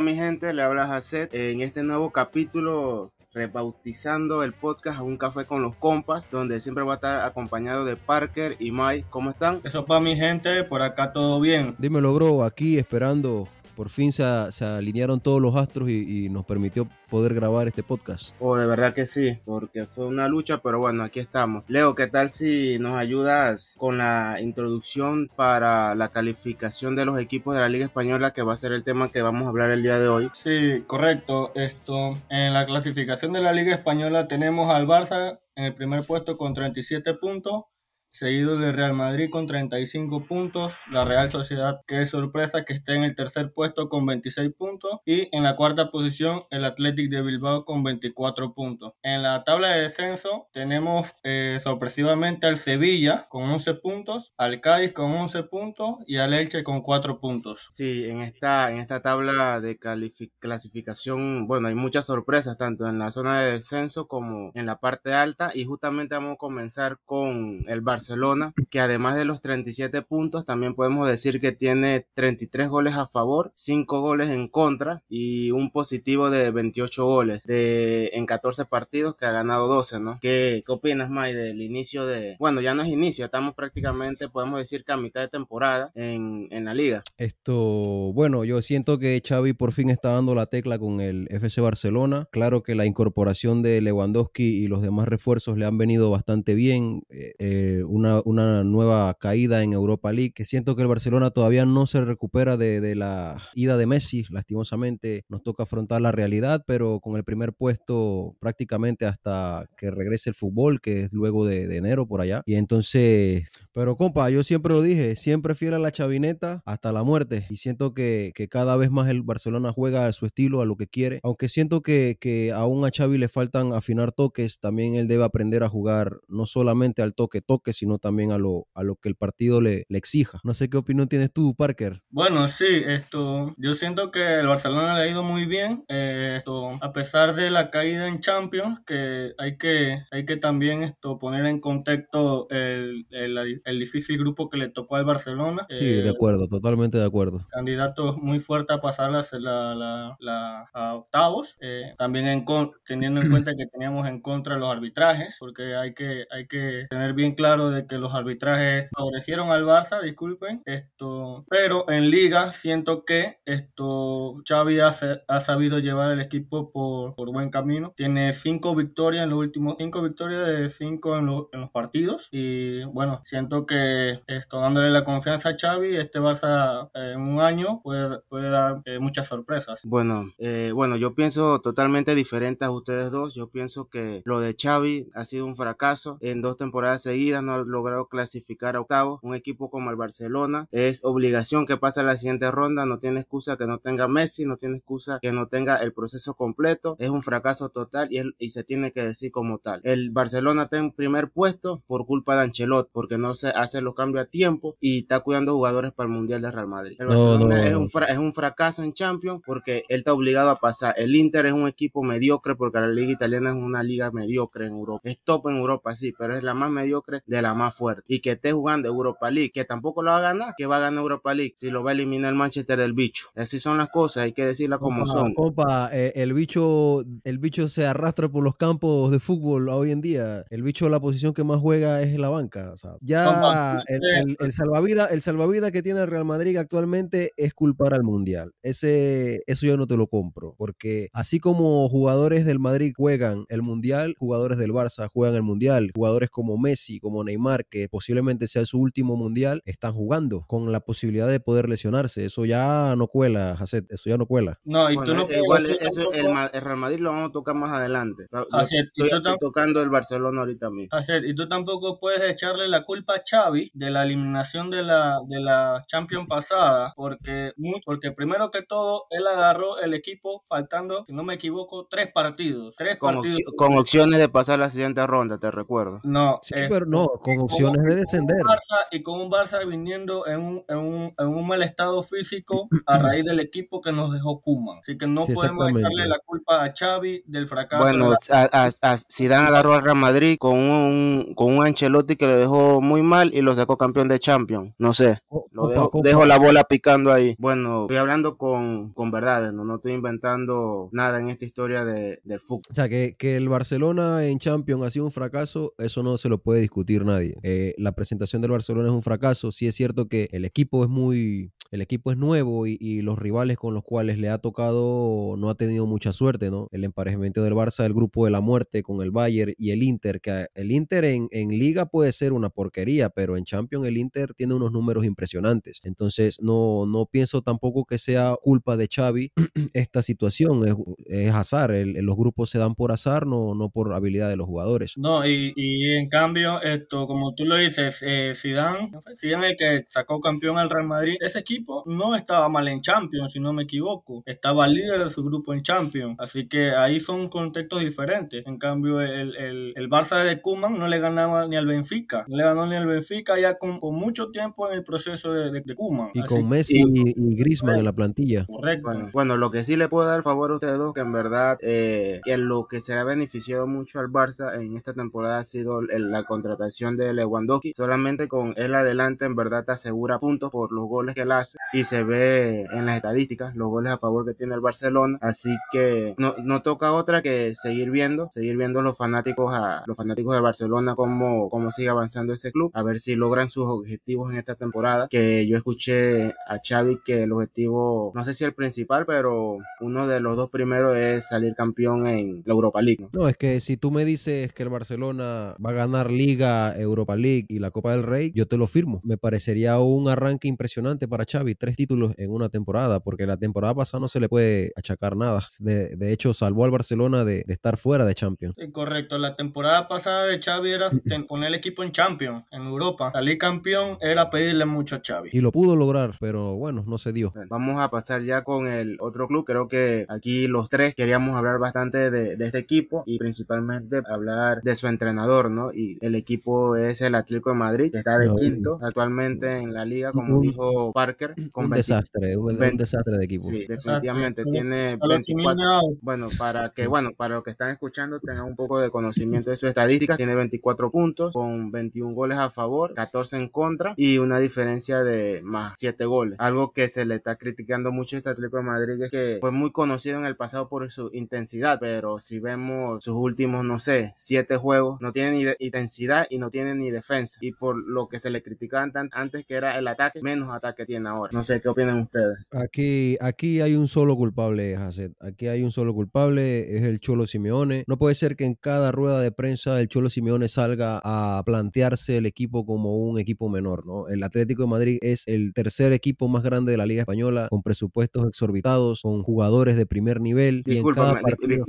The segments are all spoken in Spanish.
Mi gente, le habla Jacet en este nuevo capítulo rebautizando el podcast a un café con los compas, donde siempre va a estar acompañado de Parker y Mike. ¿Cómo están? Eso para mi gente, por acá todo bien. Dímelo, bro, aquí esperando por fin se, alinearon todos los astros y, nos permitió poder grabar este podcast. Oh, de verdad que sí, porque fue una lucha, pero bueno, aquí estamos. Leo, ¿qué tal si nos ayudas con la introducción para la calificación de los equipos de la Liga Española, que va a ser el tema que vamos a hablar el día de hoy? Sí, correcto. Esto, en la clasificación de la Liga Española tenemos al Barça en el primer puesto con 37 puntos seguido de Real Madrid con 35 puntos, la Real Sociedad que es sorpresa que está en el tercer puesto con 26 puntos y en la cuarta posición el Athletic de Bilbao con 24 puntos. En la tabla de descenso tenemos eh, sorpresivamente al Sevilla con 11 puntos, al Cádiz con 11 puntos y al Elche con 4 puntos. Sí, en esta, en esta tabla de clasificación, bueno, hay muchas sorpresas tanto en la zona de descenso como en la parte alta y justamente vamos a comenzar con el Barça Barcelona, que además de los 37 puntos, también podemos decir que tiene 33 goles a favor, 5 goles en contra y un positivo de 28 goles de, en 14 partidos que ha ganado 12, ¿no? ¿Qué, opinas, May, del inicio de... Bueno, ya no es inicio, estamos prácticamente, podemos decir que a mitad de temporada en, en la liga. Esto, bueno, yo siento que Xavi por fin está dando la tecla con el FC Barcelona. Claro que la incorporación de Lewandowski y los demás refuerzos le han venido bastante bien. Eh, eh una, nueva caída en Europa League, que siento que el Barcelona todavía no se recupera de, la ida de Messi, lastimosamente nos toca afrontar la realidad, pero con el primer puesto prácticamente hasta que regrese el fútbol, que es luego de, enero por allá. Y entonces, pero compa, yo siempre lo dije, siempre fiel a la chavineta hasta la muerte, y siento que, cada vez más el Barcelona juega a su estilo, a lo que quiere, aunque siento que, que aún a Xavi le faltan afinar toques, también él debe aprender a jugar no solamente al toque toque, sino también a lo, a lo que el partido le, le exija. No sé qué opinión tienes tú, Parker. Bueno, sí, esto, yo siento que el Barcelona le ha ido muy bien, eh, esto, a pesar de la caída en Champions, que hay que, hay que también esto, poner en contexto el, el, el difícil grupo que le tocó al Barcelona. Sí, de eh, acuerdo, totalmente de acuerdo. Candidato muy fuerte a pasar la, la, la, a octavos, eh, también en, teniendo en cuenta que teníamos en contra los arbitrajes, porque hay que, hay que tener bien claro de que los arbitrajes favorecieron al Barça, disculpen, esto, pero en liga siento que esto Xavi ha, ha sabido llevar el equipo por, por, buen camino. Tiene cinco victorias en los últimos cinco victorias de cinco en, en, los partidos y bueno, siento que esto dándole la confianza a Xavi, este Barça en un año puede, puede dar eh, muchas sorpresas. Bueno, eh, bueno, yo pienso totalmente diferente a ustedes dos. Yo pienso que lo de Xavi ha sido un fracaso en dos temporadas seguidas, no logrado clasificar a octavos. Un equipo como el Barcelona es obligación que pase a la siguiente ronda. No tiene excusa que no tenga Messi, no tiene excusa que no tenga el proceso completo. Es un fracaso total y, y se tiene que decir como tal. El Barcelona está en primer puesto por culpa de Ancelot, porque no se hace los cambios a tiempo y está cuidando jugadores para el Mundial de Real Madrid. El Barcelona Es, un es un fracaso en Champions porque él está obligado a pasar. El Inter es un equipo mediocre porque la liga italiana es una liga mediocre en Europa. Es top en Europa, sí, pero es la más mediocre de la más fuerte y que esté jugando Europa League, que tampoco lo va a ganar, que va a ganar Europa League si lo va a eliminar el Manchester del bicho. Así son las cosas, hay que decirlas como son. Compa, eh, el bicho, el bicho se arrastra por los campos de fútbol hoy en día. El bicho la posición que más juega es en la banca. ya el, el, salvavidas, el salvavidas que tiene el Real Madrid actualmente es culpar al mundial. Ese, eso yo no te lo compro, porque así como jugadores del Madrid juegan el mundial, jugadores del Barça juegan el mundial, jugadores como Messi, como Neymar, que posiblemente sea su último mundial, están jugando con la posibilidad de poder lesionarse. Eso ya no cuela, Jacet, eso ya no cuela. No, y tú no igual eso, el, Real Madrid lo vamos a tocar más adelante. estoy, tocando el Barcelona ahorita mismo. y tú tampoco puedes echarle la culpa a Xavi de la eliminación de la, de la Champions pasada, porque, porque primero que todo, él agarró el equipo faltando, si no me equivoco, tres partidos. Tres con, partidos. con opciones de pasar la siguiente ronda, te recuerdo. No, sí, pero no, con opciones de descender. y con un Barça viniendo en un, en, un, en un, mal estado físico a raíz del equipo que nos dejó Kuman. Así que no podemos echarle la culpa a Xavi del fracaso. Bueno, a, a, Zidane agarró al Real Madrid con un, con un Ancelotti que le dejó muy mal y lo sacó campeón de Champions. No sé, lo dejo, dejo la bola picando ahí. Bueno, estoy hablando con, con verdades, ¿no? no estoy inventando nada en esta historia de, del fútbol. O sea, que, que el Barcelona en Champions ha sido un fracaso, eso no se lo puede discutir nadie. Eh, la presentación del Barcelona es un fracaso. Sí es cierto que el equipo es muy, el equipo es nuevo y, los rivales con los cuales le ha tocado no ha tenido mucha suerte, ¿no? El emparejamiento del Barça, el grupo de la muerte con el Bayern y el Inter, que el Inter en, Liga puede ser una porquería, pero en Champions el Inter tiene unos números impresionantes. Entonces, no, no pienso tampoco que sea culpa de Xavi esta situación, es, azar, los grupos se dan por azar, no, no por habilidad de los jugadores. No, y en cambio, esto, como tú lo dices, eh, Zidane, Zidane el que sacó campeón al Real Madrid, ese equipo no estaba mal en Champions, si no me equivoco. Estaba líder de su grupo en Champions. Así que ahí son contextos diferentes. En cambio, el, el, el Barça de Kuman no le ganaba ni al Benfica. No le ganó ni al Benfica ya con, con mucho tiempo en el proceso de, de, Kuman. Y con Messi y, Griezmann en la plantilla. Correcto. Bueno, lo que sí le puedo dar el favor a ustedes dos, que en verdad eh, que lo que se ha beneficiado mucho al Barça en esta temporada ha sido la contratación de Lewandowski. Solamente con él adelante, en verdad te asegura puntos por los goles que él hace y se ve en las estadísticas los goles a favor que tiene el Barcelona. Así que no, no toca otra que seguir viendo, seguir viendo los fanáticos a los fanáticos de Barcelona cómo, cómo sigue avanzando ese club, a ver si logran sus objetivos en esta temporada. Que yo escuché a Xavi que el objetivo, no sé si el principal, pero uno de los dos primeros es salir campeón en la Europa League. ¿no? es que si tú me dices que el Barcelona va a ganar Liga, Europa League y la Copa del Rey, yo te lo firmo. Me parecería un arranque impresionante para Xavi tres títulos en una temporada, porque la temporada pasada no se le puede achacar nada. De, de hecho, salvó al Barcelona de, de, estar fuera de Champions. correcto, la temporada pasada de Xavi era poner el equipo en Champions, en Europa. Salir campeón era pedirle mucho a Xavi. Y lo pudo lograr, pero bueno, no se dio. Vamos a pasar ya con el otro club. Creo que aquí los tres queríamos hablar bastante de, de este equipo y principalmente hablar de su entrenador, ¿no? Y el equipo es el Atlético de Madrid, que está de quinto actualmente en la liga, como dijo Parker un desastre, un, desastre de equipo. Sí, definitivamente tiene 24. Bueno, para que, bueno, para los que están escuchando tengan un poco de conocimiento de sus estadísticas, tiene 24 puntos con 21 goles a favor, 14 en contra y una diferencia de más 7 goles. Algo que se le está criticando mucho a este Atlético de Madrid es que fue muy conocido en el pasado por su intensidad, pero si vemos sus últimos, no sé, 7 juegos, no tiene ni intensidad y no tiene ni defensa. Y por lo que se le criticaban antes que era el ataque, menos ataque tiene ahora. No sé qué opinan ustedes. Aquí, aquí hay un solo culpable, Jacet. Aquí hay un solo culpable, es el Cholo Simeone. No puede ser que en cada rueda de prensa el Cholo Simeone salga a plantearse el equipo como un equipo menor, ¿no? El Atlético de Madrid es el tercer equipo más grande de la Liga Española, con presupuestos exorbitados, con jugadores de primer nivel. Discúlpame,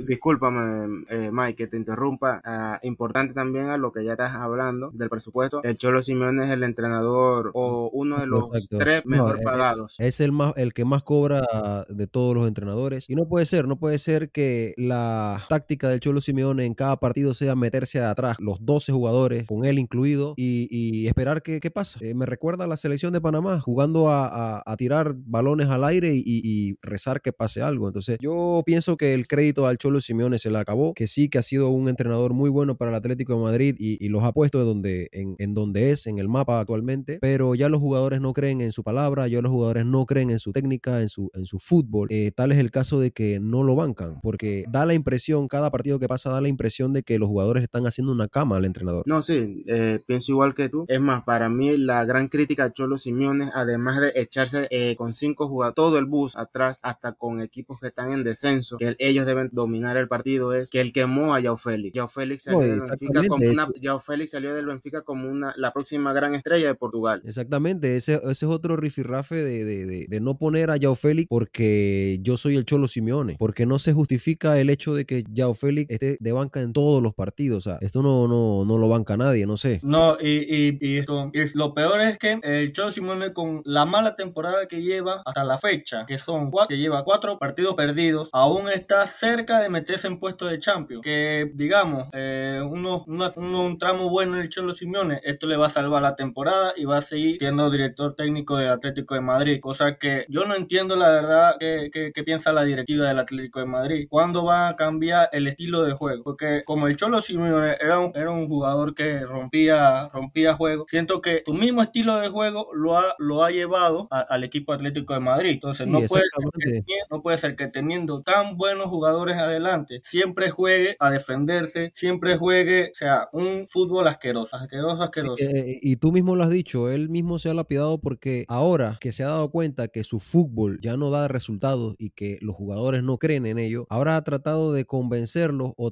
discúlpame eh, Mike, que te interrumpa. Ah, importante también a lo que ya estás hablando del presupuesto. El Cholo Simeone es el entrenador o uno de los tres mejor eh, es el, más, el que más cobra de todos los entrenadores. Y no puede ser, no puede ser que la táctica del Cholo Simeone en cada partido sea meterse atrás los 12 jugadores, con él incluido, y, esperar que, qué pasa. Eh, me recuerda a la selección de Panamá, jugando a, tirar balones al aire y, rezar que pase algo. Entonces, yo pienso que el crédito al Cholo Simeone se le acabó, que sí que ha sido un entrenador muy bueno para el Atlético de Madrid y, los ha puesto de donde, en, en donde es, en el mapa actualmente, pero ya los jugadores no creen en su palabra, ya los jugadores no creen en su técnica, en su, en su fútbol. Eh, tal es el caso de que no lo bancan, porque da la impresión, cada partido que pasa da la impresión de que los jugadores están haciendo una cama al entrenador. No, sí, eh, pienso igual que tú. Es más, para mí la gran crítica a Cholo Simeone, además de echarse eh, con cinco jugadores, todo el bus atrás, hasta con equipos que están en descenso, que ellos deben dominar el partido, es que el quemó a Yao Félix. Yao Félix Benfica como una, Félix salió del Benfica como una, la próxima gran estrella de Portugal. Exactamente, ese, ese es otro rifirrafe de, de, de, no poner a Yao Félix porque yo soy el Cholo Simeone, porque no se justifica el hecho de que Yao Félix esté de banca en todos los partidos. O sea, esto no, no, no lo banca nadie, no sé. No, y, y, esto, lo peor es que el Cholo Simeone con la mala temporada que lleva hasta la fecha, que son cuatro, que lleva cuatro partidos perdidos, aún está cerca de meterse en puesto de Champions. Que digamos, eh, uno, un tramo bueno el Cholo Simeone, esto le va a salvar la temporada y va a seguir siendo director técnico del Atlético de Madrid, cosa que yo no entiendo la verdad que, que, piensa la directiva del Atlético de Madrid. ¿Cuándo va a cambiar el estilo de juego? Porque como el Cholo Simeone era un, era un jugador que rompía, rompía juego, siento que su mismo estilo de juego lo ha, lo ha llevado al equipo Atlético de Madrid. Entonces no, puede ser que, no puede ser que teniendo tan buenos jugadores adelante, siempre juegue a defenderse, siempre juegue, o sea, un fútbol asqueroso, asqueroso, asqueroso. Eh, y tú mismo lo has dicho, él mismo se ha lapidado porque ahora que se ha dado cuenta que su fútbol ya no da resultados y que los jugadores no creen en ello, ahora ha tratado de convencerlos o,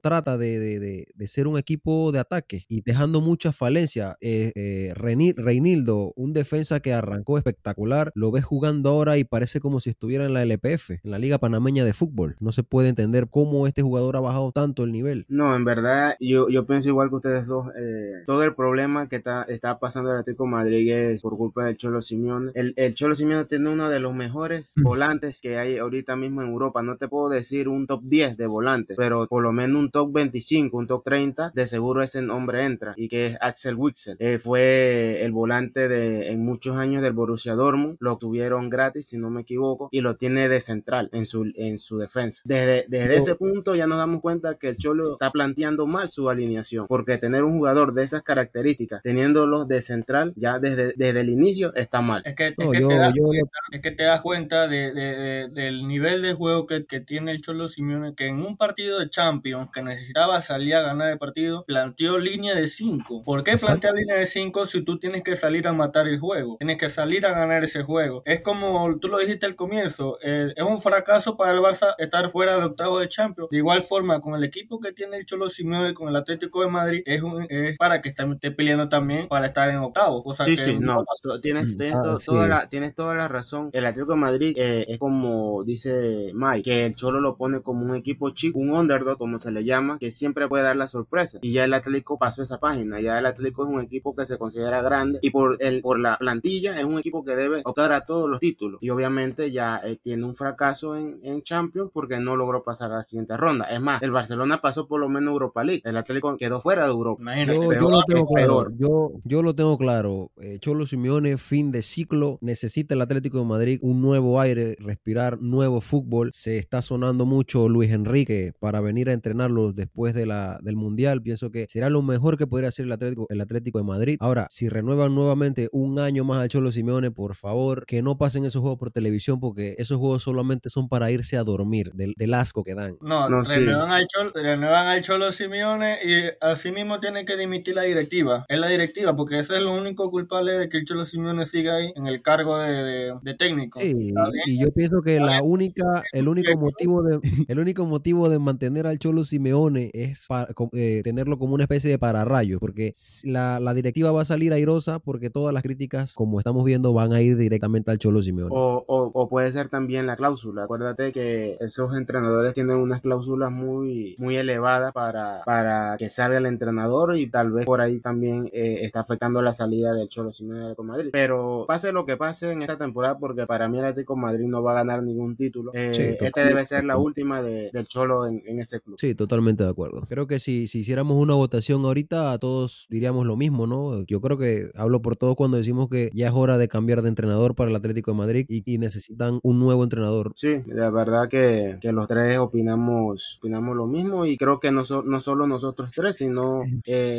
trata de, ser un equipo de ataque y dejando muchas falencias. Eh, eh, Reinildo, un defensa que arrancó espectacular, lo ves jugando ahora y parece como si estuviera en la LPF, en la Liga Panameña de Fútbol. No se puede entender cómo este jugador ha bajado tanto el nivel. No, en verdad, yo, yo pienso igual que ustedes dos. Eh, todo el problema que está, está pasando el Atlético Madrid es por culpa del Cholo Simeone. El, el Cholo Simeone tiene uno de los mejores mm. volantes que hay ahorita mismo en Europa. No te puedo decir un top 10 de volantes, pero por lo menos un top 25, un top 30, de seguro ese nombre entra. Y que es Axel Witsel. Eh, fue el volante de en muchos años del Borussia Dortmund. Lo tuvieron gratis, si no me equivoco, y lo tiene de central en su, en su defensa. Desde, desde ese punto ya nos damos cuenta que el Cholo está planteando mal su alineación, porque tener un jugador de esas características, teniéndolo de central, ya desde, desde el inicio está mal. Es que, es que, te, das cuenta, es que te das cuenta de, de, del nivel de juego que, que, tiene el Cholo Simeone, que en un partido de Champions que necesitaba salir a ganar el partido, planteó línea de 5. ¿Por qué plantea línea de 5 si tú tienes que salir a matar el juego? Tienes que salir a ganar ese juego. Es como tú lo dijiste al comienzo, eh, es un fracaso para el Barça estar fuera de octavo de Champions. De igual forma, con el equipo que tiene el Cholo Simeone, con el Atlético de Madrid, es, es para que esté peleando también para estar en octavo. sí, sí, no, tienes, ah, toda la, tienes toda la razón. El Atlético de Madrid eh, es como dice Mike, que el Cholo lo pone como un equipo chico, un underdog, como se le llama, que siempre puede dar la sorpresa. Y ya el Atlético pasó esa página. Ya el Atlético es un equipo que se considera grande y por, el, por la plantilla es un equipo que debe optar a todos los títulos. Y obviamente ya eh, tiene un fracaso en, en Champions porque no logró pasar a la siguiente ronda. Es más, el Barcelona pasó por lo menos Europa League. El Atlético quedó fuera de Europa. Yo, yo, lo tengo claro. Yo, yo, lo tengo claro. Eh, Cholo Simeone, fin de ciclo. Necesita el Atlético de Madrid un nuevo aire, respirar nuevo fútbol. Se está sonando mucho Luis Enrique para venir a entrenarlos después de la, del Mundial. Pienso que será lo mejor que podría hacer el Atlético, el Atlético de Madrid. Ahora, si renuevan nuevamente un año más al Cholo Simeone, por favor, que no pasen esos juegos por televisión porque esos juegos solamente son para irse a dormir del, asco que dan. No, no renuevan, al Cholo, renuevan al Cholo Simeone y así mismo tiene que dimitir la directiva. Es la directiva porque ese es lo único culpable de que el Cholo Simeone siga ahí en el cargo de, de, técnico. Sí, y yo pienso que la única, el único motivo de, el único motivo de mantener al Cholo Simeone es para, eh, tenerlo como una especie de pararrayo, porque la, la, directiva va a salir airosa porque todas las críticas, como estamos viendo, van a ir directamente al Cholo Simeone. O, o, o puede ser también la cláusula. Acuérdate que esos entrenadores tienen unas cláusulas muy, muy elevadas para, para que salga el entrenador y tal vez por ahí también eh, está afectando la salida del Cholo Simeone de Madrid. Pero pase lo que pase en esta temporada, porque para mí el Atlético Madrid no va a ganar ningún título. Eh, este debe ser la última de, del Cholo en, en, ese club. Sí, totalmente de acuerdo. Creo que si, si hiciéramos una votación ahorita, todos diríamos lo mismo, ¿no? Yo creo que hablo por todos cuando decimos que ya es hora de cambiar de entrenador para el Atlético de Madrid y, y necesitan un nuevo entrenador. Sí, de verdad que, que, los tres opinamos, opinamos lo mismo y creo que no, no solo nosotros tres, sino eh,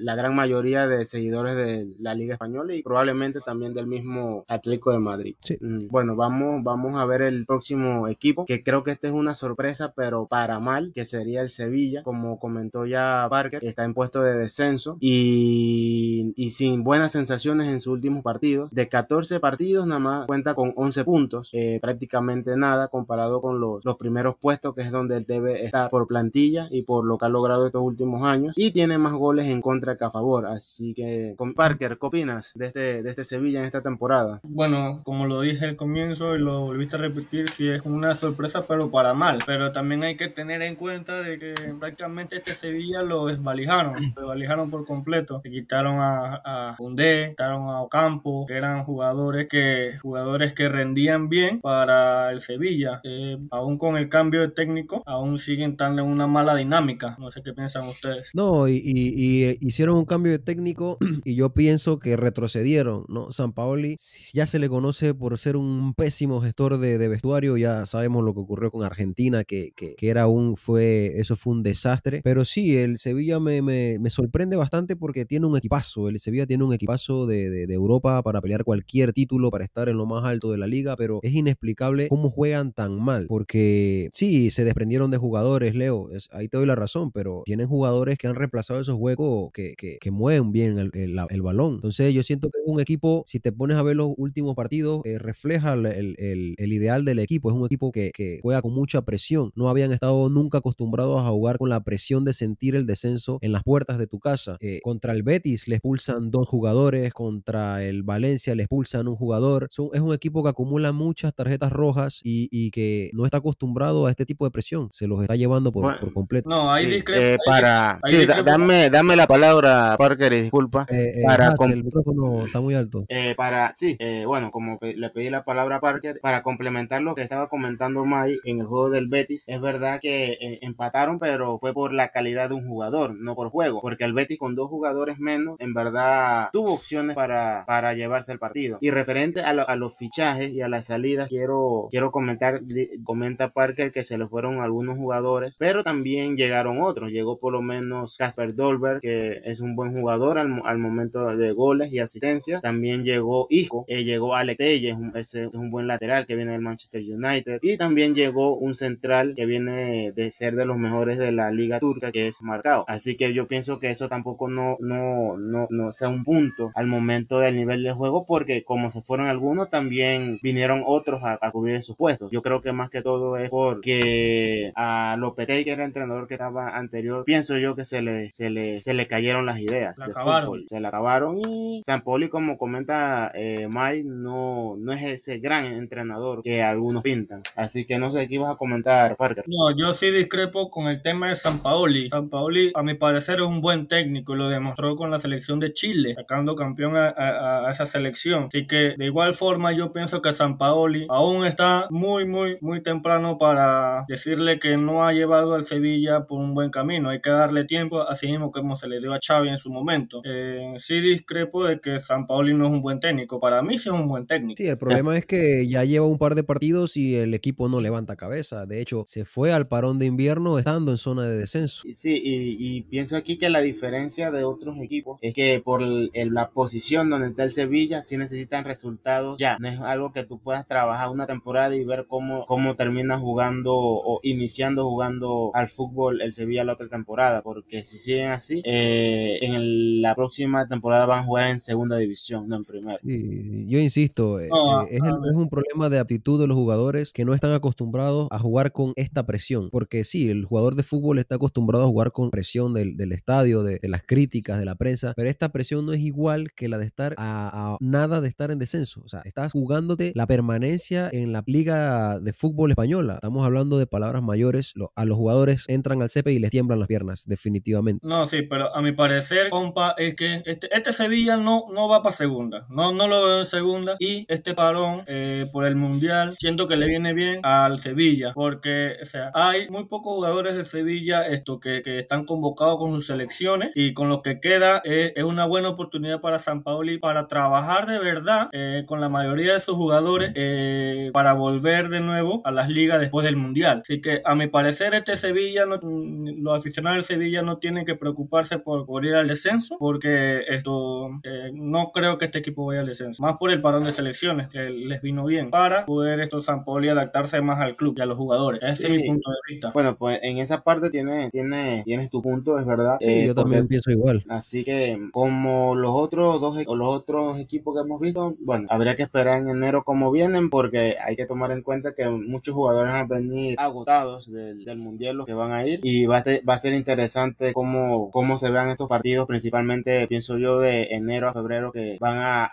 la gran mayoría de seguidores de la Liga Española y probablemente también del mismo Atlético de Madrid. Mm, bueno, vamos, vamos a ver el próximo equipo, que creo que este es una sorpresa, pero para mal, que sería el Sevilla, como comentó ya Parker, está en puesto de descenso y, y sin buenas sensaciones en sus últimos partidos. De 14 partidos, nada más cuenta con 11 puntos, eh, prácticamente nada comparado con los, los primeros puestos, que es donde él debe estar por plantilla y por lo que ha logrado estos últimos años. Y tiene más goles en contra que a favor. Así que, con Parker, ¿qué opinas de este, de este Sevilla en esta temporada? Bueno, como lo dije al comienzo y lo volviste a repetir, sí es una sorpresa, pero para mal. Pero también hay que tener en cuenta de que prácticamente este Sevilla lo desvalijaron, lo desvalijaron por completo. Se quitaron a, a Fundé, quitaron a Ocampo, que eran jugadores que, jugadores que rendían bien para el Sevilla. Eh, aún con el cambio de técnico, aún siguen tan en una mala dinámica. No sé qué piensan ustedes. No, y, y eh, hicieron un cambio de técnico y yo pienso que retrocedieron, ¿no? San Paoli ya se le conoce por ser un pésimo gestor de, vestuario, ya sabemos lo que ocurrió con Argentina, que, que, era un, fue, eso fue un desastre, pero sí, el Sevilla me, me, me sorprende bastante porque tiene un equipazo, el Sevilla tiene un equipazo de, de, de Europa para pelear cualquier título, para estar en lo más alto de la liga, pero es inexplicable cómo juegan tan mal, porque sí, se desprendieron de jugadores, Leo, es, ahí te doy la razón, pero tienen jugadores que han reemplazado esos que, que, que mueven bien el, el, balón. Entonces yo siento que un equipo, si te pones a ver los últimos partidos, eh, refleja el, el, ideal del equipo. Es un equipo que, que, juega con mucha presión. No habían estado nunca acostumbrados a jugar con la presión de sentir el descenso en las puertas de tu casa. Eh, contra el Betis les pulsan dos jugadores, contra el Valencia les pulsan un jugador. es un equipo que acumula muchas tarjetas rojas y, y, que no está acostumbrado a este tipo de presión. Se los está llevando por, por completo. No, hay sí, eh, para, sí, dame, dame la palabra, Parker, y disculpa. Eh, eh, para el micrófono está muy alto. para, sí, bueno, como le pedí la palabra a Parker, para complementar lo que estaba comentando Mai en el juego del Betis, es verdad que empataron, pero fue por la calidad de un jugador, no por juego, porque el Betis con dos jugadores menos, en verdad tuvo opciones para, para llevarse el partido. Y referente a, a los fichajes y a las salidas, quiero, quiero comentar, comenta Parker que se le fueron algunos jugadores, pero también llegaron otros. Llegó por lo menos Casper Que es un buen jugador al, al momento de goles y asistencias. También llegó Isco, eh, llegó Alex Telles, es un buen lateral que viene del Manchester United. Y también llegó un central que viene de ser de los mejores de la liga turca, que es Marcado. Así que yo pienso que eso tampoco no, no, no, no sea un punto al momento del nivel de juego, porque como se fueron algunos, también vinieron otros a, cubrir esos puestos. Yo creo que más que todo es porque a Lopetegui, que era el entrenador que estaba anterior, pienso yo que se le, se le, se le cayeron las ideas. de Fútbol. Se le acabaron y San Poli, como comenta eh, Mike, no, no es ese gran entrenador que algunos pintan. Así que no sé qué ibas a comentar, Parker. No, yo sí discrepo con el tema de San Paoli. San Paoli, a mi parecer, es un buen técnico y lo demostró con la selección de Chile, sacando campeón a, a esa selección. Así que de igual forma yo pienso que San Paoli aún está muy, muy, muy temprano para decirle que no ha llevado al Sevilla por un buen camino. Hay que darle tiempo, así mismo como se le dio a Xavi en su momento. Eh, sí discrepo de que San Paoli no es un buen técnico. Para mí sí es un buen técnico. Sí, el problema es que ya lleva un par de partidos y el equipo no levanta cabeza. De hecho, se fue al parón de invierno estando en zona de descenso. Sí, y, pienso aquí que la diferencia de otros equipos es que por la posición donde está el Sevilla sí necesitan resultados ya. No es algo que tú puedas trabajar una temporada y ver cómo, cómo termina jugando o iniciando jugando al fútbol el Sevilla la otra temporada. Porque si siguen así, eh, en la próxima temporada van a jugar en segunda división, no en primera. yo insisto, eh, eh, es, es, un problema de aptitud de los jugadores que no están acostumbrados a jugar con esta presión. Porque sí, el jugador de fútbol está acostumbrado a jugar con presión del, del estadio, de, de, las críticas, de la prensa, pero esta presión no es igual que la de estar a, a nada de estar en descenso. O sea, estás jugándote la permanencia en la liga de fútbol española. Estamos hablando de palabras mayores. a los jugadores entran al CP y les tiemblan las piernas, definitivamente. No, sí, pero a mi parecer, compa, es que este, este Sevilla no, no va para segunda. No, no lo veo en segunda. Y este parón eh, por el Mundial, siento que le viene bien al Sevilla. Porque, o sea, hay muy pocos jugadores de Sevilla esto, que, que están convocados con sus selecciones. Y con los que queda eh, es una buena oportunidad para San Paoli para trabajar de verdad eh, con la mayoría de sus jugadores para volver de nuevo a las ligas después del Mundial. Así que a mi parecer este Sevilla, los aficionados del Sevilla no tienen que preocuparse por, por ir al descenso, porque esto eh, no creo que este equipo vaya al descenso. Más por el parón de selecciones, que les vino bien, para poder esto San Poli adaptarse más al club y a los jugadores. Ese es mi punto de vista. Bueno, pues en esa parte tiene, tiene, tienes tu punto, es verdad. Sí, yo también pienso igual. Así que como los otros dos o los otros equipos que hemos visto, bueno, habría que esperar en enero cómo vienen porque hay que tomar en cuenta que muchos jugadores van a venir agotados del, mundial los que van a ir y va a, ser, va a ser interesante cómo, cómo se vean estos partidos principalmente pienso yo de enero a febrero que van a,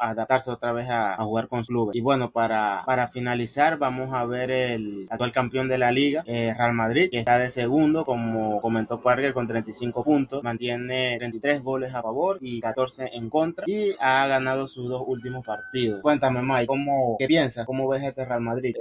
adaptarse otra vez a, jugar con clubes y bueno para, para finalizar vamos a ver el actual campeón de la liga eh, Real Madrid que está de segundo como comentó Parker con 35 puntos mantiene 33 goles a favor y 14 en contra y ha ganado sus dos últimos partidos. Cuéntame, Mike, ¿cómo, ¿qué piensas? ¿Cómo ves este Real Madrid?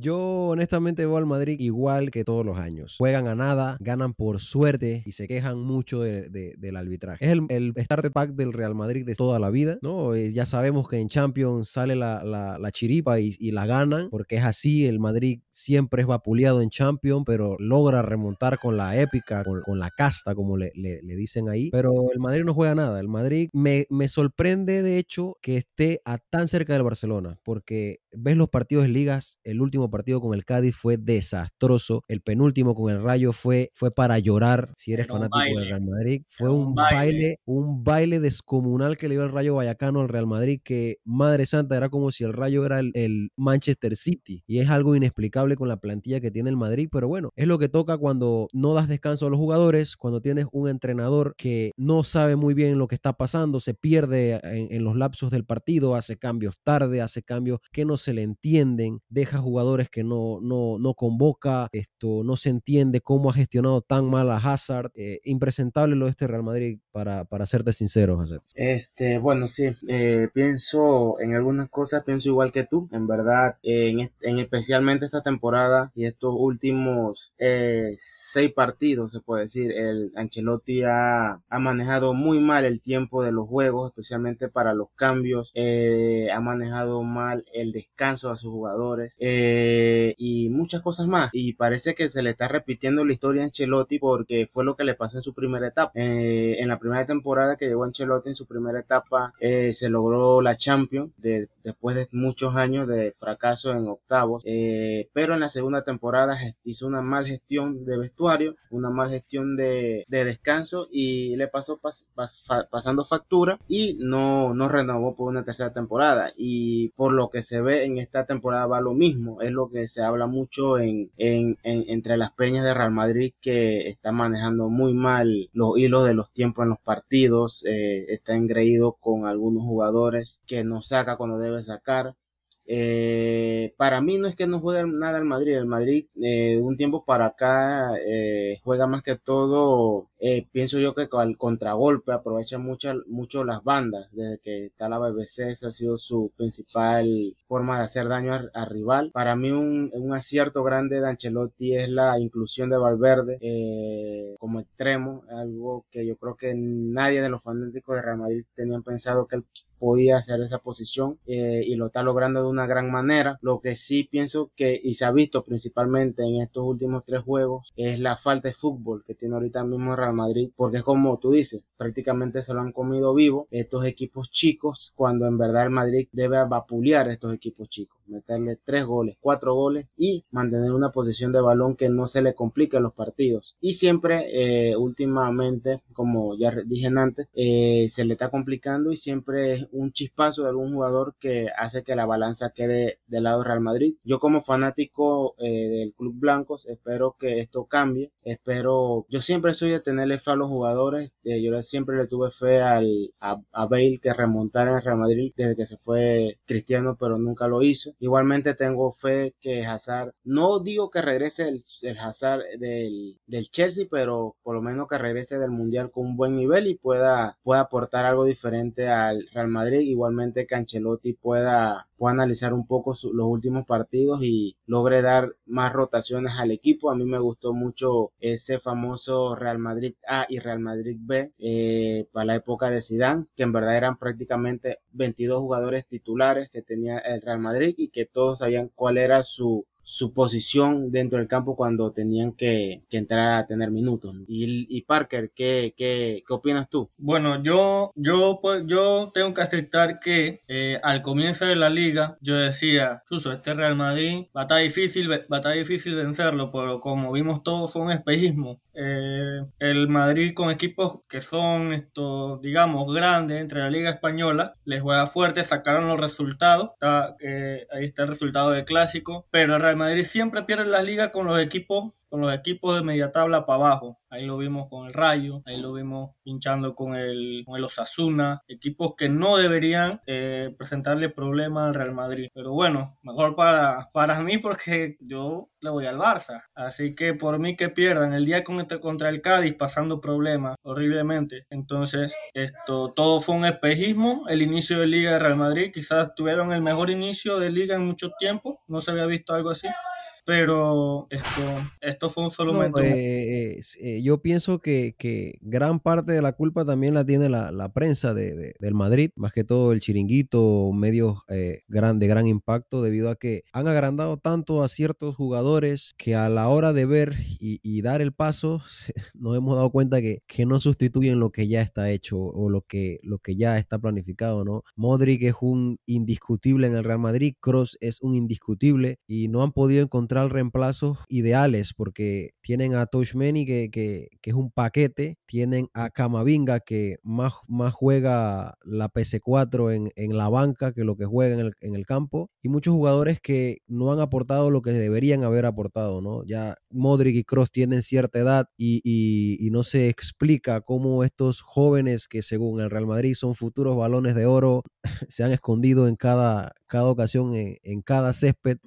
yo honestamente veo al Madrid igual que todos los años. Juegan a nada, ganan por suerte y se quejan mucho del arbitraje. Es el, el starter pack del Real Madrid de toda la vida, ¿no? Eh, ya sabemos que en Champions sale la, la, chiripa y, y, la ganan, porque es así, el Madrid siempre es vapuleado en Champions, pero logra remontar con la épica, con, la casta, como le, le, dicen ahí, pero el Madrid no juega nada, el Madrid me, me sorprende de hecho que esté a tan cerca del Barcelona, porque ves los partidos de ligas, el último partido con el Cádiz fue desastroso, el penúltimo con el Rayo fue, fue para llorar, si eres fanático del Real Madrid, fue un, baile. un baile descomunal que le dio el Rayo Vallecano al Real Madrid, que madre santa, era como si el Rayo era el, Manchester City, y es algo inexplicable con la plantilla que tiene el Madrid, pero bueno, es lo que toca cuando no das descanso a los jugadores, cuando tienes un entrenador que no sabe muy bien lo que está pasando, se pierde en, en los lapsos del partido, hace cambios tarde, hace cambios que no se le entienden, deja jugadores que no, no, no convoca, esto no se entiende cómo ha gestionado tan mal a Hazard. Eh, impresentable lo de este Real Madrid, para, para serte sincero, José. Este, bueno, sí, eh, pienso en algunas cosas, pienso igual que tú, en verdad, en, en especialmente esta temporada y estos últimos eh, seis partidos, se puede decir, el Ancelotti ha, ha, manejado muy mal el tiempo de los juegos, especialmente para los cambios, ha manejado mal el descanso a sus jugadores y muchas cosas más. Y parece que se le está repitiendo la historia a Ancelotti porque fue lo que le pasó en su primera etapa. Eh, en la primera temporada que llegó Ancelotti en su primera etapa eh, se logró la Champions de, después de muchos años de fracaso en octavos. Eh, pero en la segunda temporada hizo una mal gestión de vestuario, una mal gestión de, descanso y le pasó pasando factura y no, no renovó por una tercera temporada. Y por lo que se ve en esta temporada va lo mismo. Es lo que se habla mucho en, en, entre las peñas de Real Madrid que está manejando muy mal los hilos de los tiempos en los partidos, eh, está engreído con algunos jugadores que no saca cuando debe sacar. Eh, para mí no es que no juegue nada el Madrid, el Madrid eh, un tiempo para acá juega más que todo eh, pienso yo que el contragolpe aprovecha mucho, mucho las bandas. Desde que está la BBC, esa ha sido su principal forma de hacer daño al rival. Para mí, un, un, acierto grande de Ancelotti es la inclusión de Valverde eh, como extremo, algo que yo creo que nadie de los fanáticos de Real Madrid tenían pensado que él podía hacer esa posición eh, y lo está logrando de una gran manera. Lo que sí pienso que, y se ha visto principalmente en estos últimos tres juegos, es la falta de fútbol que tiene ahorita mismo Real Madrid, porque es como tú dices, prácticamente se lo han comido vivo estos equipos chicos, cuando en verdad el Madrid debe vapulear estos equipos chicos, meterle tres goles, cuatro goles y mantener una posición de balón que no se le complique los partidos. Y siempre, eh, últimamente, como ya dije antes, eh, se le está complicando y siempre es un chispazo de algún jugador que hace que la balanza quede del lado Real Madrid. Yo como fanático eh, del Club Blancos espero que esto cambie, espero, yo siempre soy de tenerle fe a los jugadores. Eh, yo siempre le tuve fe al, a, Bale que remontara en Real Madrid desde que se fue Cristiano, pero nunca lo hizo. Igualmente tengo fe que Hazard, no digo que regrese el, el Hazard del, del, Chelsea, pero por lo menos que regrese del Mundial con un buen nivel y pueda, pueda aportar algo diferente al Real Madrid. Igualmente que Ancelotti pueda pueda analizar un poco los últimos partidos y logre dar más rotaciones al equipo. A mí me gustó mucho ese famoso Real Madrid A y Real Madrid B eh, para la época de Zidane, que en verdad eran prácticamente 22 jugadores titulares que tenía el Real Madrid y que todos sabían cuál era su su posición dentro del campo cuando tenían que, entrar a tener minutos. Y, Parker, ¿qué, ¿qué, qué, opinas tú? Bueno, yo, yo, pues, yo tengo que aceptar que eh, al comienzo de la liga yo decía, Suso, este Real Madrid va a estar difícil, va a estar difícil vencerlo, pero como vimos todo fue un espejismo. Eh, el Madrid con equipos que son estos, digamos, grandes entre la Liga Española, les juega fuerte, sacaron los resultados, eh, ahí está el resultado del clásico, pero el Madrid siempre pierde la liga con los equipos con los equipos de media tabla para abajo. Ahí lo vimos con el Rayo, ahí lo vimos pinchando con el, con el Osasuna, equipos que no deberían eh, presentarle problemas al Real Madrid. Pero bueno, mejor para, para mí porque yo le voy al Barça. Así que por mí que pierdan el día contra, contra el Cádiz pasando problemas horriblemente. Entonces, esto todo fue un espejismo. El inicio de Liga de Real Madrid, quizás tuvieron el mejor inicio de Liga en mucho tiempo. No se había visto algo así pero esto, esto fue un solo momento. Eh, eh, yo pienso que, que, gran parte de la culpa también la tiene la, la prensa de, del Madrid, más que todo el chiringuito, medios eh, gran, de gran impacto, debido a que han agrandado tanto a ciertos jugadores que a la hora de ver y, y dar el paso, nos hemos dado cuenta que, que, no sustituyen lo que ya está hecho o lo que, lo que ya está planificado, ¿no? Modric es un indiscutible en el Real Madrid, Cross es un indiscutible y no han podido encontrar reemplazos ideales porque tienen a Toshmeni que, que, es un paquete, tienen a Camavinga que más, más juega la PC4 en, en, la banca que lo que juega en el, en el, campo y muchos jugadores que no han aportado lo que deberían haber aportado, ¿no? Ya Modric y Cross tienen cierta edad y, y, y no se explica cómo estos jóvenes que según el Real Madrid son futuros balones de oro se han escondido en cada, cada ocasión, en, en cada césped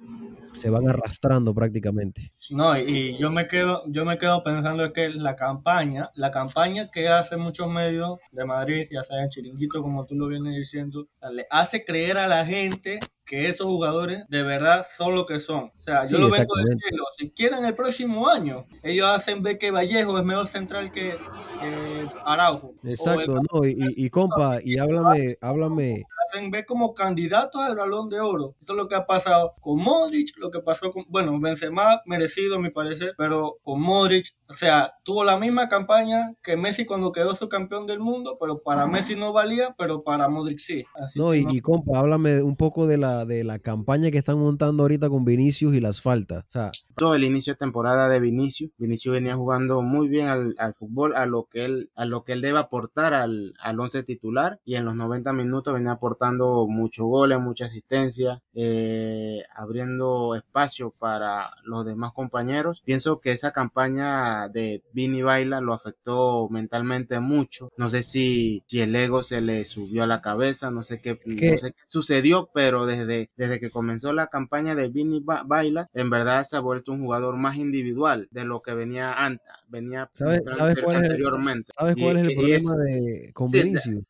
se van arrastrando prácticamente. No, y yo me quedo, yo me quedo pensando que la campaña, la campaña que hacen muchos medios de Madrid, ya sea en Chiringuito, como tú lo vienes diciendo, le hace creer a la gente que esos jugadores de verdad son lo que son. O sea, yo sí, lo vengo del cielo. Si quieren el próximo año, ellos hacen ver que Vallejo es mejor central que eh, Araujo. Exacto, no, y, y, compa, y háblame, háblame. Hacen ver como candidatos al balón de oro. Esto es lo que ha pasado con Modric, lo que pasó con, bueno, Benzema merecido a mi parecer, pero con Modric, o sea, tuvo la misma campaña que Messi cuando quedó su campeón del mundo, pero para Messi no valía, pero para Modric sí. Así no, y, no. y compa, háblame un poco de la de la campaña que están montando ahorita con Vinicius y las faltas. O sea, todo el inicio de temporada de Vinicius, Vinicius venía jugando muy bien al, al, fútbol, a lo que él, a lo que él debe aportar al, al once titular y en los 90 minutos venía aportando muchos goles, mucha asistencia, eh, abriendo espacio para los demás compañeros. Pienso que esa campaña de Vini Baila lo afectó mentalmente mucho. No sé si, si el ego se le subió a la cabeza, no sé qué, ¿Qué? No sé qué sucedió, pero desde desde, que comenzó la campaña de Vini Baila, en verdad se ha vuelto un jugador más individual de lo que venía antes, venía ¿Sabes, ¿sabes cuál anteriormente. Es el, ¿Sabes cuál y, es el problema de, con sí, Vinicius?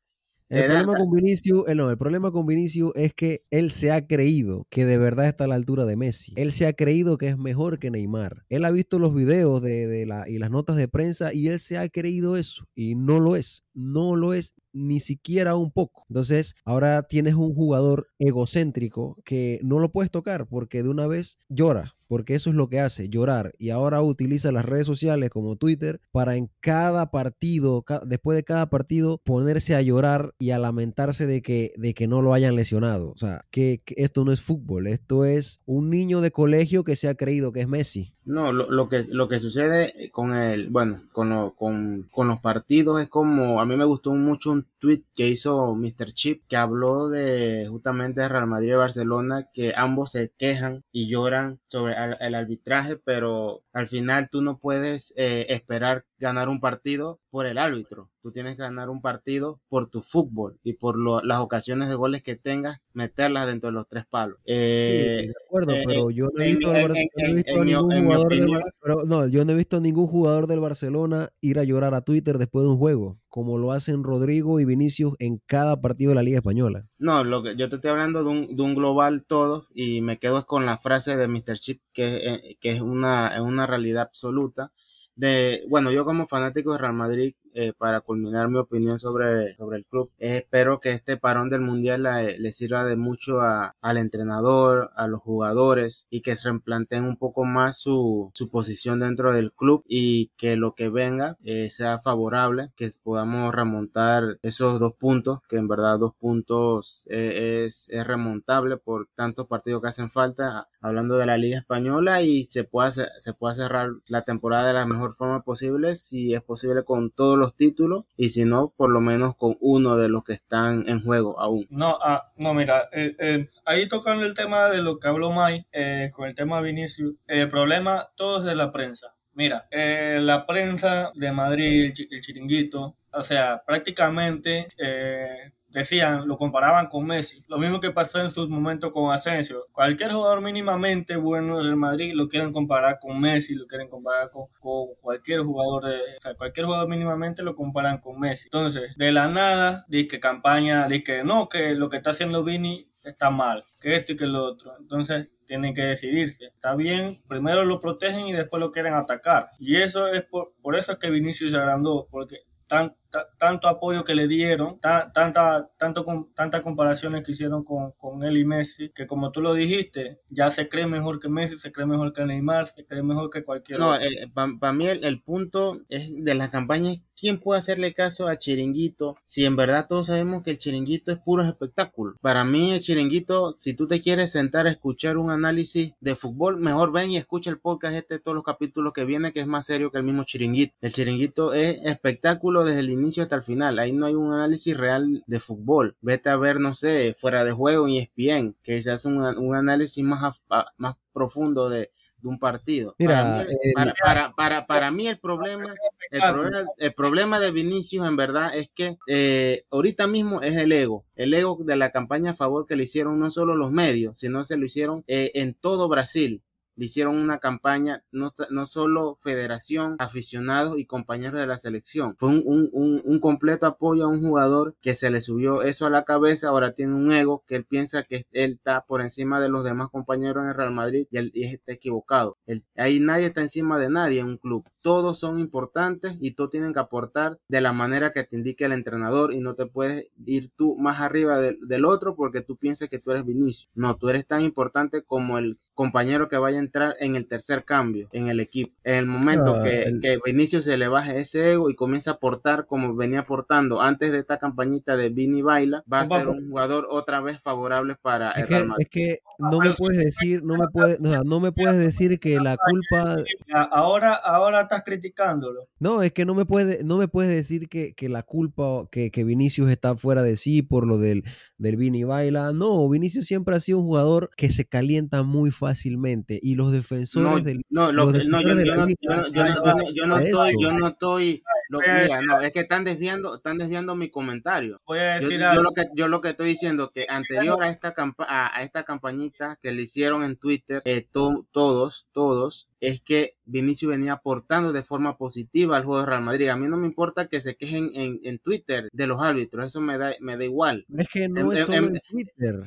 El problema, con Vinicius, eh, no, el problema con Vinicius es que él se ha creído que de verdad está a la altura de Messi. Él se ha creído que es mejor que Neymar. Él ha visto los videos de, de la, y las notas de prensa y él se ha creído eso. Y no lo es. No lo es ni siquiera un poco. Entonces, ahora tienes un jugador egocéntrico que no lo puedes tocar porque de una vez llora, porque eso es lo que hace, llorar. Y ahora utiliza las redes sociales como Twitter para en cada partido, después de cada partido, ponerse a llorar y a lamentarse de que, de que no lo hayan lesionado. O sea, que, que esto no es fútbol, esto es un niño de colegio que se ha creído que es Messi. No, lo, lo, que, lo que sucede con el, bueno, con, lo, con, con, los partidos es como, a mí me gustó mucho un tweet que hizo Mr. Chip que habló de justamente Real Madrid y Barcelona, que ambos se quejan y lloran sobre el, el arbitraje, pero al final tú no puedes eh, esperar ganar un partido por el árbitro. Tú tienes que ganar un partido por tu fútbol y por lo, las ocasiones de goles que tengas, meterlas dentro de los tres palos. Eh, sí, de acuerdo, eh, pero yo no he visto, ningún jugador del, ningún jugador Barcelona ir a llorar a Twitter después de un juego, como lo hacen Rodrigo y Vinicius en cada partido de la Liga Española. No, lo que yo te estoy hablando de un, de un global todo y me quedo con la frase de Mr. Chip que, eh, que es una, una realidad absoluta de, bueno, yo como fanático de Real Madrid, eh, para culminar mi opinión sobre, sobre el club, eh, espero que este parón del mundial le, le sirva de mucho a, al entrenador, a los jugadores y que se replanteen un poco más su, su posición dentro del club y que lo que venga eh, sea favorable, que podamos remontar esos dos puntos, que en verdad dos puntos eh, es, es remontable por tantos partidos que hacen falta, hablando de la Liga Española y se pueda, se pueda cerrar la temporada de la mejor forma posible, si es posible con todos los títulos y si no, por lo menos con uno de los que están en juego aún. No, ah, no mira, eh, eh, ahí tocando el tema de lo que habló Mai eh, con el tema de Vinicius, el problema todo es de la prensa. Mira, eh, la prensa de Madrid, el, el chiringuito, o sea, prácticamente decían, lo comparaban con Messi. Lo mismo que pasó en sus momentos con Asensio. Cualquier jugador mínimamente bueno del Madrid lo quieren comparar con Messi, lo quieren comparar con, cualquier jugador de, cualquier jugador mínimamente lo comparan con Messi. Entonces, de la nada, dice que campaña, dice que no, que lo que está haciendo Vini está mal, que esto y que lo otro. Entonces tienen que decidirse. Está bien, primero lo protegen y después lo quieren atacar. Y eso es por, por eso es que Vinicius se agrandó, porque tan, tanto apoyo que le dieron, tanta, tanto, tantas comparaciones que hicieron con, con, él y Messi, que como tú lo dijiste, ya se cree mejor que Messi, se cree mejor que Neymar, se cree mejor que cualquier No, para mí el, el, punto es de las campañas, ¿quién puede hacerle caso a Chiringuito si en verdad todos sabemos que el Chiringuito es puro espectáculo? Para mí el Chiringuito, si tú te quieres sentar a escuchar un análisis de fútbol, mejor ven y escucha el podcast este, todos los capítulos que viene, que es más serio que el mismo Chiringuito. El Chiringuito es espectáculo desde el inicio hasta el final. Ahí no hay un análisis real de fútbol. Vete a ver, no sé, fuera de juego y ESPN, que se hace un, un análisis más, más profundo de, de un partido. Mira, para, para, para, para, mí el problema, el problema, el problema de Vinicius en verdad es que eh, ahorita mismo es el ego, el ego de la campaña a favor que le hicieron no solo los medios, sino se lo hicieron eh, en todo Brasil hicieron una campaña, no, no solo federación, aficionados y compañeros de la selección. Fue un, un, un, completo apoyo a un jugador que se le subió eso a la cabeza, ahora tiene un ego que él piensa que él está por encima de los demás compañeros en el Real Madrid y él, está equivocado. ahí nadie está encima de nadie en un club. Todos son importantes y todos tienen que aportar de la manera que te indique el entrenador y no te puedes ir tú más arriba del otro porque tú piensas que tú eres Vinicio. No, tú eres tan importante como el compañero que vaya a entrar en el tercer cambio en el equipo. En el momento ah, que, que Vinicio se le baje ese ego y comienza a aportar como venía aportando antes de esta campañita de Vini Baila, va a ser un jugador otra vez favorable para el Real Madrid. Es que no me puedes decir, no me puedes, no, me puedes decir que la culpa. Ahora, ahora estás criticándolo. No, es que no me puedes, no me puedes decir que, que la culpa, que, que Vinicius está fuera de sí por lo del, del Vini Baila. No, Vinicius siempre ha sido un jugador que se calienta muy fácilmente y los defensores del. No, no, yo, no, estoy, yo no estoy. mira, no, es que están desviando, están desviando mi comentario. Voy a decir yo, lo que, yo lo que estoy diciendo que anterior a esta a, a esta campañita que le hicieron en Twitter, eh, todos, todos, es que Vinicius venía aportando de forma positiva al juego de Real Madrid. A mí no me importa que se quejen en, en Twitter de los árbitros, eso me da, me da igual. Es que no es solo en, Twitter.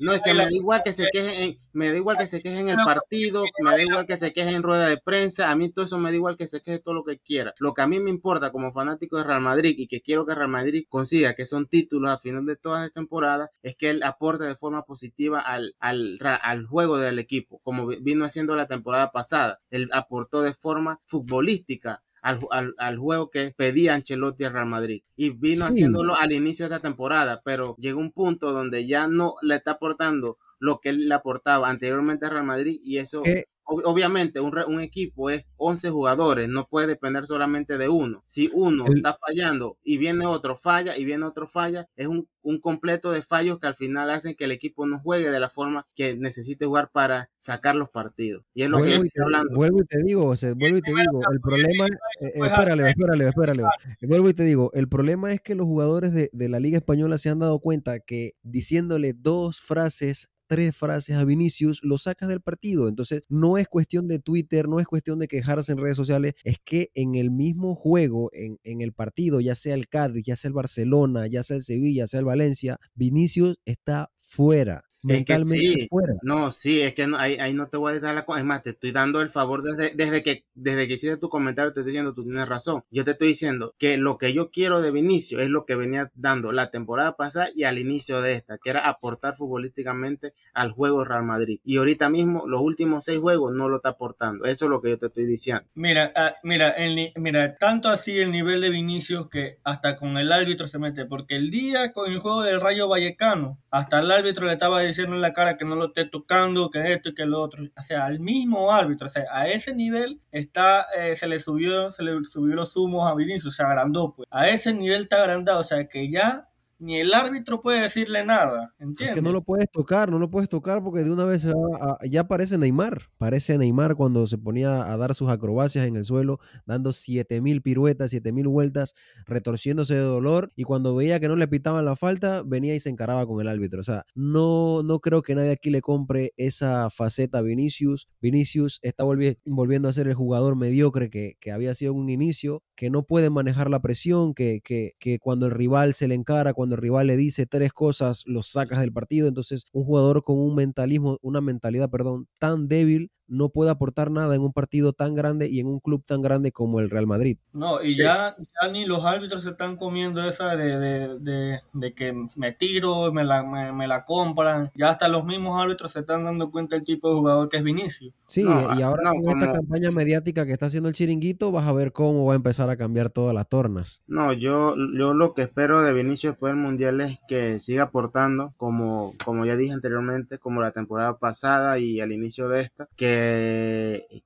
No, es que me da igual que se quejen, me da igual que se quejen en el partido, me da igual que se quejen en rueda de prensa, a mí todo eso me da igual que se queje todo lo que quiera. Lo que a mí me importa como fanático de Real Madrid y que quiero que Real Madrid consiga, que son títulos a final de todas las temporadas, es que él aporte de forma positiva al, al, al juego del equipo, como vino a haciendo la temporada pasada. Él aportó de forma futbolística al, al, juego que pedía Ancelotti al Real Madrid. Y vino haciéndolo al inicio de esta temporada, pero llegó un punto donde ya no le está aportando lo que él le aportaba anteriormente al Real Madrid y eso obviamente un, un, equipo es 11 jugadores, no puede depender solamente de uno. Si uno está fallando y viene otro falla y viene otro falla, es un, un, completo de fallos que al final hacen que el equipo no juegue de la forma que necesite jugar para sacar los partidos. Y es lo que estoy hablando. Vuelvo y te digo, o vuelvo y te digo, el problema, eh, espérale, espérale, espérale, vuelvo y te digo, el problema es que los jugadores de, de la Liga Española se han dado cuenta que diciéndole dos frases tres frases a Vinicius, lo sacas del partido. Entonces, no es cuestión de Twitter, no es cuestión de quejarse en redes sociales, es que en el mismo juego, en, en el partido, ya sea el Cádiz, ya sea el Barcelona, ya sea el Sevilla, ya sea el Valencia, Vinicius está fuera mentalmente fuera. No, sí, es que ahí, ahí, no te voy a dar la Es más, te estoy dando el favor desde, desde, que, desde que hiciste tu comentario, te estoy diciendo, tú tienes razón. Yo te estoy diciendo que lo que yo quiero de Vinicio es lo que venía dando la temporada pasada y al inicio de esta, que era aportar futbolísticamente al juego Real Madrid. Y ahorita mismo, los últimos seis juegos no lo está aportando. Eso es lo que yo te estoy diciendo. Mira, ah, mira, el, mira, tanto así el nivel de Vinicius que hasta con el árbitro se mete, porque el día con el juego del Rayo Vallecano, hasta el árbitro le estaba diciendo diciendo en la cara que no lo esté tocando, que esto y que lo otro. O sea, al mismo árbitro, o sea, a ese nivel está, eh, se le subió, se le subió los humos a Vinicius, se agrandó, pues. A ese nivel está agrandado, o sea, que ya ni el árbitro puede decirle nada, ¿entiendes? Es que no lo puedes tocar, no lo puedes tocar porque de una vez ya parece Neymar, parece Neymar cuando se ponía a dar sus acrobacias en el suelo, dando 7000 piruetas, 7000 vueltas, retorciéndose de dolor y cuando veía que no le pitaban la falta, venía y se encaraba con el árbitro. O sea, no, no creo que nadie aquí le compre esa faceta a Vinicius. Vinicius está volviendo a ser el jugador mediocre que, que había sido en un inicio, que no puede manejar la presión, que, que, que cuando el rival se le encara, cuando el rival le dice tres cosas, los sacas del partido. Entonces, un jugador con un mentalismo, una mentalidad, perdón, tan débil no puede aportar nada en un partido tan grande y en un club tan grande como el Real Madrid. No, y ya, ya, ni los árbitros se están comiendo esa de, de, de, que me tiro, me la, me, la compran. Ya hasta los mismos árbitros se están dando cuenta del tipo de jugador que es Vinicius. Sí, y ahora con esta campaña mediática que está haciendo el chiringuito, vas a ver cómo va a empezar a cambiar todas las tornas. No, yo, yo lo que espero de Vinicius después del Mundial es que siga aportando, como, como ya dije anteriormente, como la temporada pasada y al inicio de esta, que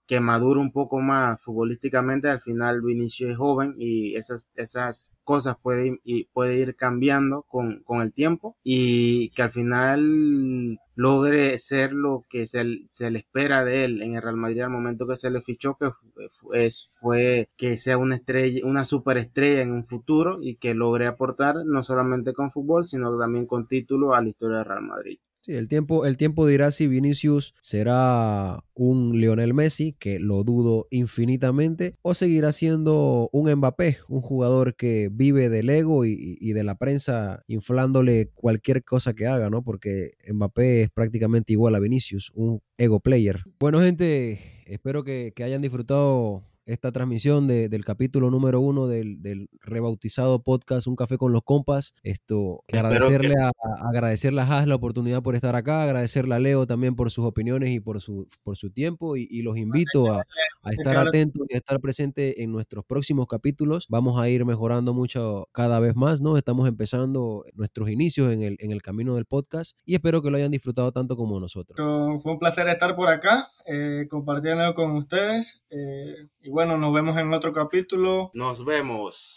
que, madure un poco más futbolísticamente. Al final Vinicius es joven y esas, esas cosas pueden puede ir cambiando con, el tiempo y que al final logre ser lo que se, le espera de él en el Real Madrid al momento que se le fichó, que fue, fue que sea una estrella, una superestrella en un futuro y que logre aportar no solamente con fútbol, sino también con título a la historia del Real Madrid. Sí, el tiempo, el tiempo dirá si Vinicius será un Lionel Messi, que lo dudo infinitamente, o seguirá siendo un Mbappé, un jugador que vive del ego y, de la prensa inflándole cualquier cosa que haga, ¿no? Porque Mbappé es prácticamente igual a Vinicius, un ego player. Bueno, gente, espero que, que hayan disfrutado esta transmisión del capítulo número uno del, rebautizado podcast Un Café con los Compas. Esto, agradecerle, a, agradecerle a Haas la oportunidad por estar acá, agradecerle a Leo también por sus opiniones y por su, por su tiempo y, los invito a, estar atentos y a estar presentes en nuestros próximos capítulos. Vamos a ir mejorando mucho cada vez más, ¿no? Estamos empezando nuestros inicios en el, en el camino del podcast y espero que lo hayan disfrutado tanto como nosotros. Fue un placer estar por acá, eh, compartiendo con ustedes. Eh, bueno, nos vemos en otro capítulo. Nos vemos.